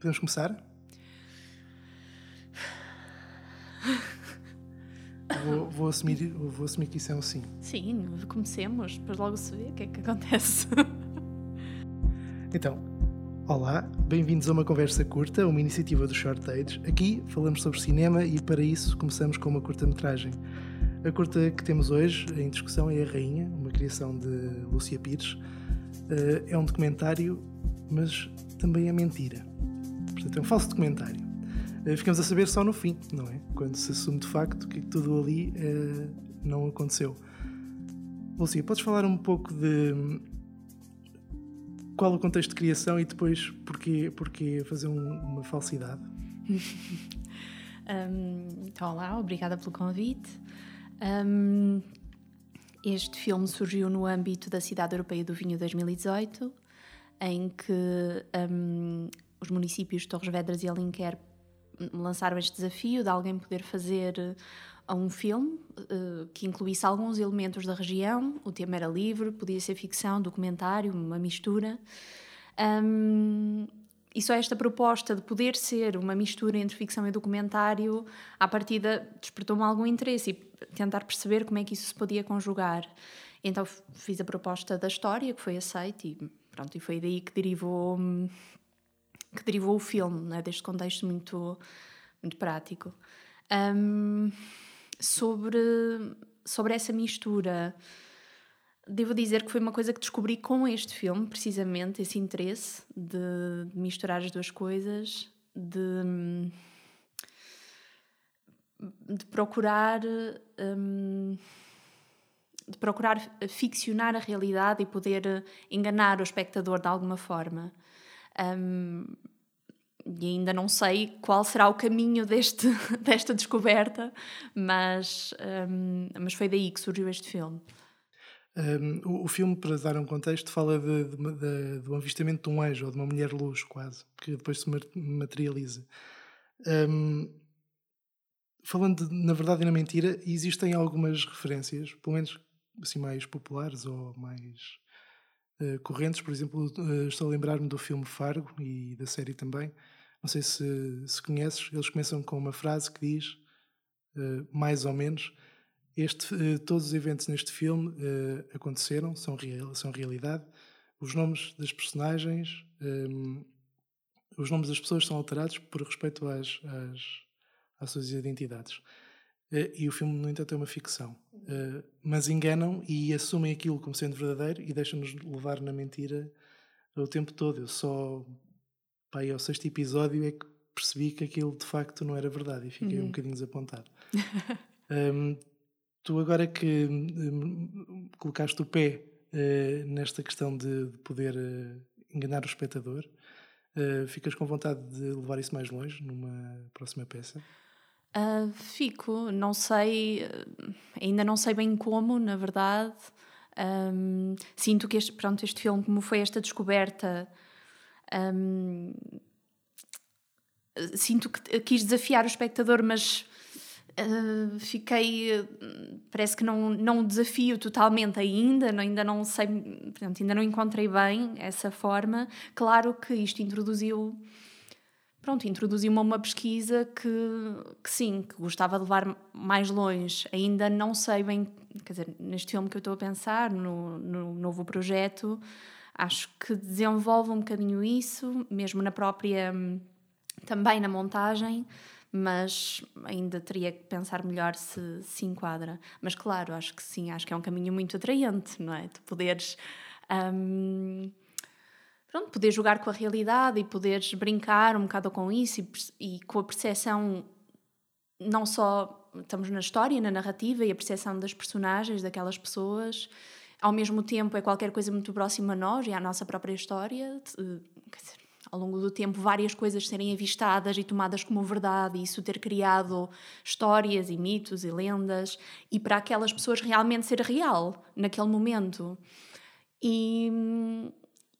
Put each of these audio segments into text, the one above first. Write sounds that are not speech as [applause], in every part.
Podemos começar? Vou, vou, assumir, vou assumir que isso é um sim. Sim, comecemos, depois logo se vê o que é que acontece. Então, olá, bem-vindos a uma conversa curta, uma iniciativa do Short Age. Aqui falamos sobre cinema e para isso começamos com uma curta-metragem. A curta que temos hoje em discussão é A Rainha, uma criação de Lúcia Pires. Eh, é um documentário, mas também é mentira. Portanto, é um falso documentário. Eh, ficamos a saber só no fim, não é? Quando se assume de facto que tudo ali uh, não aconteceu. Lúcia, podes falar um pouco de qual o contexto de criação e depois porquê, porquê fazer um, uma falsidade? [laughs] um, então, olá, obrigada pelo convite. Um, este filme surgiu no âmbito da Cidade Europeia do Vinho 2018, em que um, os municípios de Torres Vedras e Alenquer lançaram este desafio de alguém poder fazer um filme uh, que incluísse alguns elementos da região. O tema era livre, podia ser ficção, documentário, uma mistura. Um, e só esta proposta de poder ser uma mistura entre ficção e documentário, à partida despertou-me algum interesse e tentar perceber como é que isso se podia conjugar. Então fiz a proposta da história, que foi aceita, e pronto, e foi daí que derivou, que derivou o filme, né, deste contexto muito, muito prático. Um, sobre, sobre essa mistura. Devo dizer que foi uma coisa que descobri com este filme, precisamente, esse interesse de, de misturar as duas coisas, de, de procurar. Um, de procurar ficcionar a realidade e poder enganar o espectador de alguma forma. Um, e ainda não sei qual será o caminho deste, [laughs] desta descoberta, mas, um, mas foi daí que surgiu este filme. Um, o, o, filme, para dar um contexto, fala de, de, de, do avistamento de um anjo ou de uma mulher luz, quase, que depois se materializa. Um, falando de, na verdade e na mentira, existem algumas referências, pelo menos assim mais populares ou mais correntes. Por exemplo, uh, estou a lembrar-me do filme Fargo e da série também, não sei se, se conheces, eles começam com uma frase que diz, uh, mais ou menos, este, todos os eventos neste filme aconteceram, são, real, são realidade. Os nomes das personagens, um, os nomes das pessoas são alterados por respeito às, às, às suas identidades. E o filme, no entanto, é uma ficção. mas enganam e assumem aquilo como sendo verdadeiro e deixam-nos levar na mentira o tempo todo. Eu só pá, ao sexto episódio é que percebi que aquilo de facto não era verdade e fiquei uhum. um bocadinho desapontado. [laughs] um, tu agora que um, colocaste o pé uh, nesta questão de, de poder uh, enganar o espectador, uh, ficas com vontade de levar isso mais longe numa próxima peça? Uh, fico, não sei, ainda não sei bem como, na verdade. Um, sinto que este, pronto, este filme, como foi esta descoberta um, sinto que quis desafiar o espectador, mas uh, fiquei. Parece que não, não desafio totalmente ainda, ainda não sei, portanto, ainda não encontrei bem essa forma. Claro que isto introduziu. Pronto, introduziu-me uma pesquisa que, que sim, que gostava de levar mais longe. Ainda não sei bem, quer dizer, neste filme que eu estou a pensar, no, no novo projeto, Acho que desenvolve um bocadinho isso, mesmo na própria. também na montagem, mas ainda teria que pensar melhor se se enquadra. Mas claro, acho que sim, acho que é um caminho muito atraente, não é? Tu poderes. Um, pronto, poder jogar com a realidade e poderes brincar um bocado com isso e, e com a percepção não só estamos na história, na narrativa e a percepção das personagens, daquelas pessoas, ao mesmo tempo é qualquer coisa muito próxima a nós e à nossa própria história. Dizer, ao longo do tempo, várias coisas serem avistadas e tomadas como verdade, e isso ter criado histórias e mitos e lendas, e para aquelas pessoas realmente ser real naquele momento. E,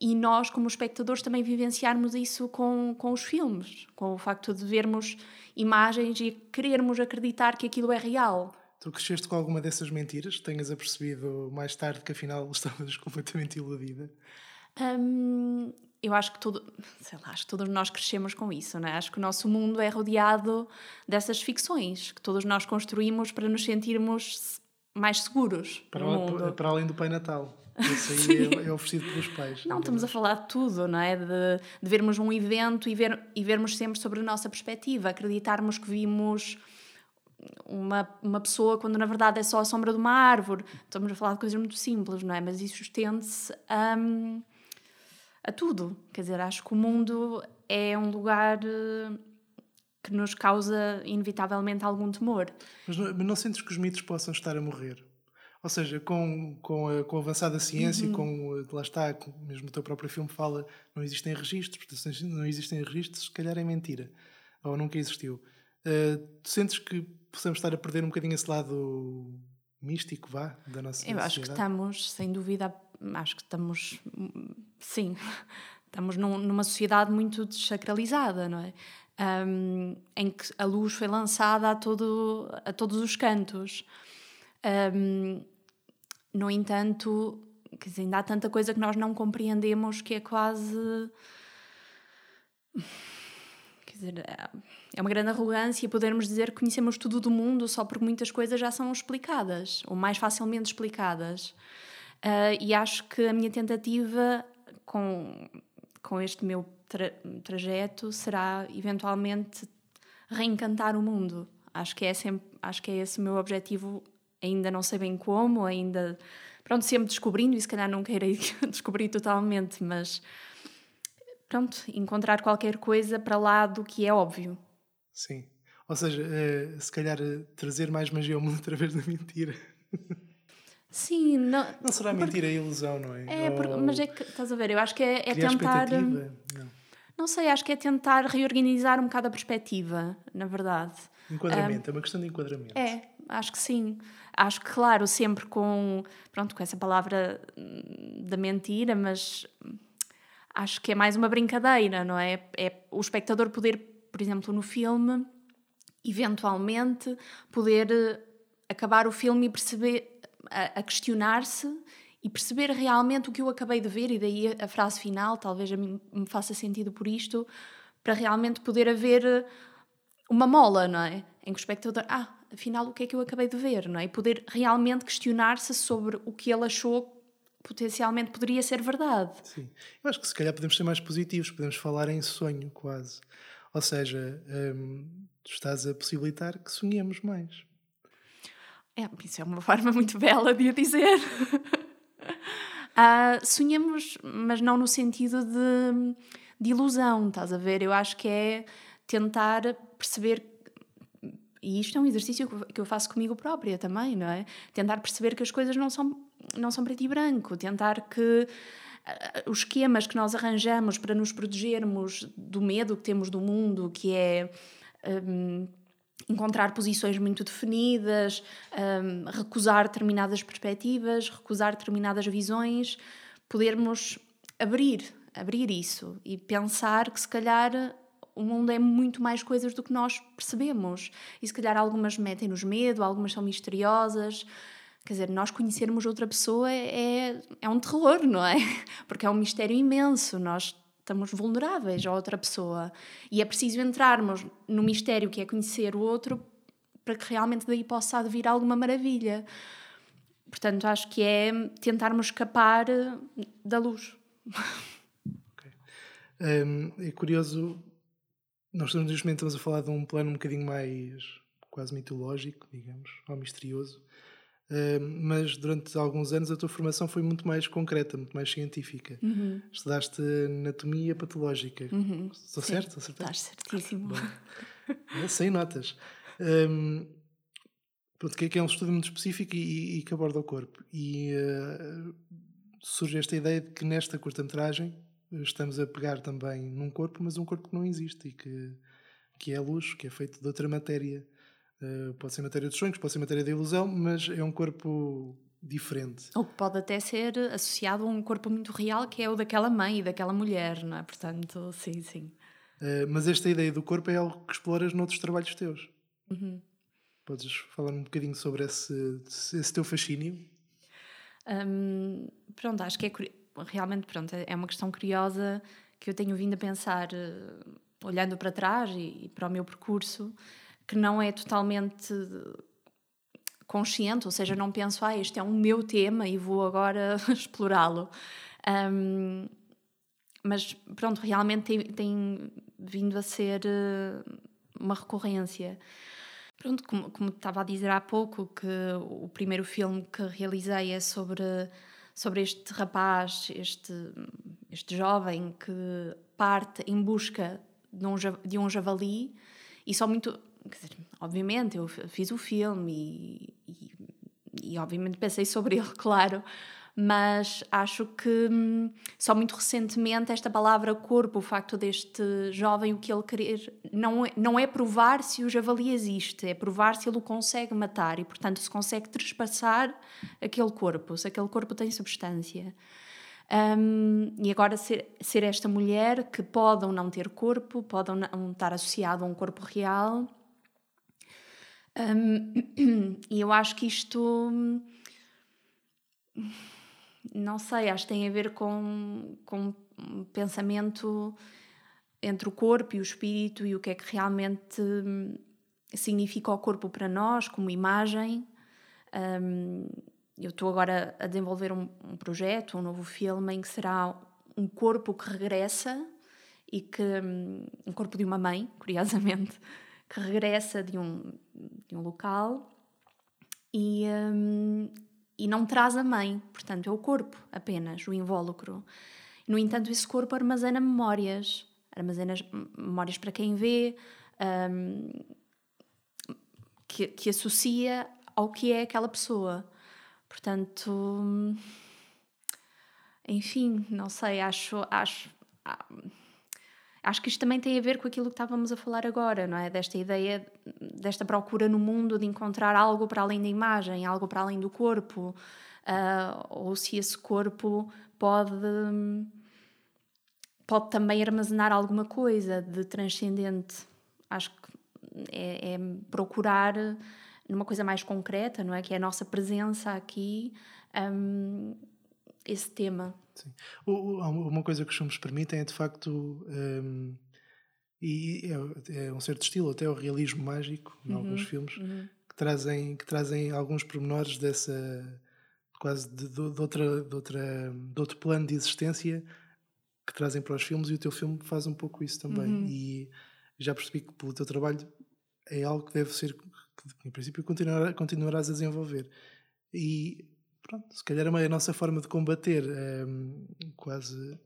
e nós, como espectadores, também vivenciarmos isso com, com os filmes, com o facto de vermos imagens e querermos acreditar que aquilo é real. Tu cresceste com alguma dessas mentiras? Tenhas apercebido mais tarde que afinal [laughs] estavas completamente iludida? Um, eu acho que todo, [laughs] sei lá, acho que todos nós crescemos com isso, não é? Acho que o nosso mundo é rodeado dessas ficções que todos nós construímos para nos sentirmos mais seguros para, no mundo. para além do Pai Natal. Isso aí é, é, oferecido pelos pais. Não, estamos a falar de tudo, não é? De, de vermos um evento e, ver, e vermos sempre sobre a nossa perspectiva, acreditarmos que vimos uma, uma pessoa quando na verdade é só a sombra de uma árvore. Estamos a falar de coisas muito simples, não é? Mas isso estende-se a, a tudo. Quer dizer, acho que o mundo é um lugar eh, que nos causa inevitavelmente algum temor. Mas não, mas não sentes que os mitos possam estar a morrer? Ou seja, com, com, a, com a avançada ciência uhum. e com, lá está, mesmo o teu próprio filme fala, não existem registros, portanto, se não existem registros, se calhar é mentira, ou nunca existiu. Uh, tu sentes que possamos estar a perder um bocadinho esse lado místico, vá, da nossa Eu acho que estamos, sem dúvida, acho que estamos, sim, estamos num, numa sociedade muito desacralizada, não é? Um, em que a luz foi lançada a, todo, a todos os cantos. Um, no entanto, quer dizer, ainda há tanta coisa que nós não compreendemos que é quase. Quer dizer, é uma grande arrogância podermos dizer que conhecemos tudo do mundo só porque muitas coisas já são explicadas, ou mais facilmente explicadas. Uh, e acho que a minha tentativa com, com este meu tra trajeto será eventualmente reencantar o mundo. Acho que é sempre, acho que é esse o meu objetivo. Ainda não sei bem como, ainda pronto, sempre descobrindo e se calhar não queira [laughs] descobrir totalmente, mas pronto, encontrar qualquer coisa para lá do que é óbvio. Sim. Ou seja, uh, se calhar uh, trazer mais magia ao mundo [laughs] através da mentira. Sim, não. Não será mentira, é ilusão, não é? É, porque, mas é que, estás a ver, eu acho que é, é tentar. Não. não sei, acho que é tentar reorganizar um bocado a perspectiva, na verdade. Enquadramento, um, é uma questão de enquadramento. É, acho que sim. Acho que, claro, sempre com, pronto, com essa palavra hum, da mentira, mas acho que é mais uma brincadeira, não é? É o espectador poder, por exemplo, no filme, eventualmente poder eh, acabar o filme e perceber a, a questionar-se e perceber realmente o que eu acabei de ver, e daí a frase final, talvez a mim me faça sentido por isto, para realmente poder haver eh, uma mola, não é? Em que o espectador, ah, afinal, o que é que eu acabei de ver, não é? E poder realmente questionar-se sobre o que ele achou potencialmente poderia ser verdade. Sim, eu acho que se calhar podemos ser mais positivos, podemos falar em sonho quase. Ou seja, hum, tu estás a possibilitar que sonhemos mais. É, isso é uma forma muito bela de a dizer. uh, [laughs] sonhamos, mas não no sentido de, de ilusão, estás a ver? Eu acho que é tentar perceber e isto é um exercício que eu faço comigo própria também, não é? Tentar perceber que as coisas não são, não são preto e branco, tentar que uh, os esquemas que nós arranjamos para nos protegermos do medo que temos do mundo, que é um, encontrar posições muito definidas, um, recusar determinadas perspectivas, recusar determinadas visões, podermos abrir, abrir isso e pensar que se calhar o mundo é muito mais coisas do que nós percebemos. E se calhar algumas metem-nos medo, algumas são misteriosas. Quer dizer, nós conhecermos outra pessoa é, é um terror, não é? [laughs] Porque é um mistério imenso. Nós estamos vulneráveis a outra pessoa. E é preciso entrarmos no mistério que é conhecer o outro para que realmente daí possa advir alguma maravilha. Portanto, acho que é tentarmos escapar da luz. [laughs] Okay. Um, é curioso, nós neste momento estamos a falar de um plano um bocadinho mais quase mitológico, digamos, ou misterioso. Uh, mas durante alguns anos a tua formação foi muito mais concreta, muito mais científica. Uhum. Estudaste anatomia patológica. Uhum. Estou Sim, certo? Estás certíssimo. [laughs] é, sem notas. Um, pronto, que é um estudo muito específico e, e que aborda o corpo. E uh, surge esta ideia de que nesta curta-metragem estamos a pegar também num corpo, mas um corpo que não existe e que, que é a luz, que é feito de outra matéria. Uh, pode ser matéria dos sonhos, pode ser matéria da ilusão, mas é um corpo diferente. Ou que pode até ser associado a um corpo muito real, que é o daquela mãe e daquela mulher, não é? Portanto, sim, sim. Uh, mas esta ideia do corpo é algo que exploras noutros trabalhos teus. Uhum. Podes falar um bocadinho sobre esse, esse teu fascínio? Um, pronto, acho que é realmente pronto, é uma questão curiosa que eu tenho vindo a pensar, uh, olhando para trás e, e, para o meu percurso, que não é totalmente consciente, ou seja, não penso, ah, este é um meu tema e vou agora [laughs] explorá-lo. Um, mas pronto, realmente tem, tem vindo a ser uh, uma recorrência. Pronto, como, como estava a dizer há pouco, que o primeiro filme que realizei é sobre, sobre este rapaz, este, este jovem que parte em busca de um, de um javali e só muito. Dizer, obviamente, eu fiz o filme e, e, e obviamente pensei sobre ele, [laughs] claro, mas acho que hum, só muito recentemente esta palavra corpo, o facto deste jovem, o que ele querer, não é, não é provar se o javali existe, é provar se ele o consegue matar e, portanto, se consegue trespassar aquele corpo, se aquele corpo tem substância. Um, e agora ser, ser esta mulher que pode ou não ter corpo, pode ou não estar associado a um corpo real. Um, [clears throat] e eu acho que isto hum, não sei, acho que tem a ver com, com um pensamento entre o corpo e o espírito e o que é que realmente hum, significa o corpo para nós como imagem. Um, eu estou agora a desenvolver um, um, projeto, um novo filme em que será um corpo que regressa e que hum, um corpo de uma mãe, [laughs] curiosamente, que regressa de um, de um local e, um, e não traz a mãe, portanto é o corpo apenas, o invólucro. No entanto, esse corpo armazena memórias, armazena memórias para quem vê, um, que, que associa ao que é aquela pessoa. Portanto, enfim, não sei, acho, acho, acho que isto também tem a ver com aquilo que estávamos a falar agora, não é? Desta ideia, desta procura no mundo de encontrar algo para além da imagem, algo para além do corpo, uh, ou se esse corpo pode, pode também armazenar alguma coisa de transcendente. Acho que é, é procurar numa coisa mais concreta, não é? Que é a nossa presença aqui, um, esse tema. Sim. Uma coisa que os filmes permitem é de facto. Um, e é, é, um certo estilo, até o realismo mágico, em uhum, alguns filmes, uhum. que, trazem, que trazem alguns pormenores dessa. quase de, de, de, outra, de, outra, de outro plano de existência que trazem para os filmes, e o teu filme faz um pouco isso também. Uhum. E já percebi que pelo teu trabalho é algo que deve ser, que em princípio continuar, continuarás a desenvolver. E pronto, se calhar é a nossa forma de combater é, quase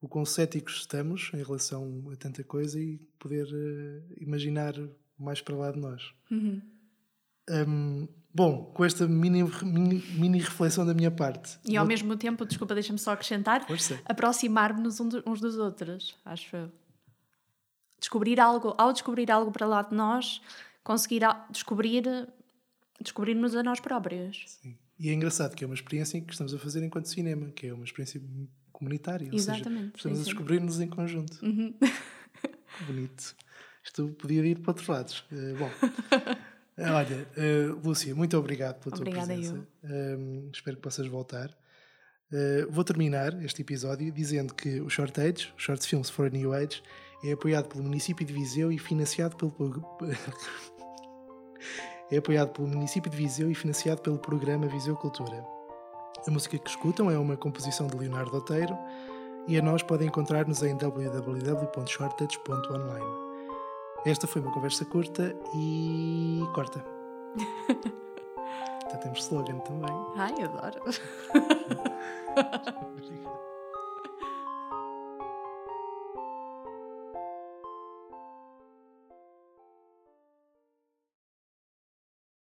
o quão céticos estamos em relação a tanta coisa e poder uh, imaginar mais para lá de nós. Uhum. Um, bom, com esta mini, mini, mini, reflexão da minha parte. E ao vou... mesmo tempo, desculpa, deixa-me só acrescentar, aproximar-nos uns dos outros, acho eu. Descobrir algo, ao descobrir algo para lá de nós, conseguir descobrir descobrirmos a nós próprios. Sim. E é engraçado que é uma experiência que estamos a fazer enquanto cinema, que é uma experiência comunitária. Exatamente. Ou seja, estamos a descobrir-nos em conjunto. Uhum. Bonito. Isto podia ir para outros lados. Uh, bom. [laughs] Olha, uh, Lúcia, muito obrigado pela Obrigada tua presença. Um, espero que possas voltar. Uh, vou terminar este episódio dizendo que o Short Age, o Short Films for a New Age, é apoiado pelo município de Viseu e financiado pelo [laughs] é apoiado pelo município de Viseu e financiado pelo programa Viseu Cultura. A música que escutam é uma composição de Leonardo Oteiro e a nós podem encontrar-nos em www.shortage.online. Esta foi uma conversa curta e corta. [laughs] Então temos slogan também. Ai, adoro. [laughs]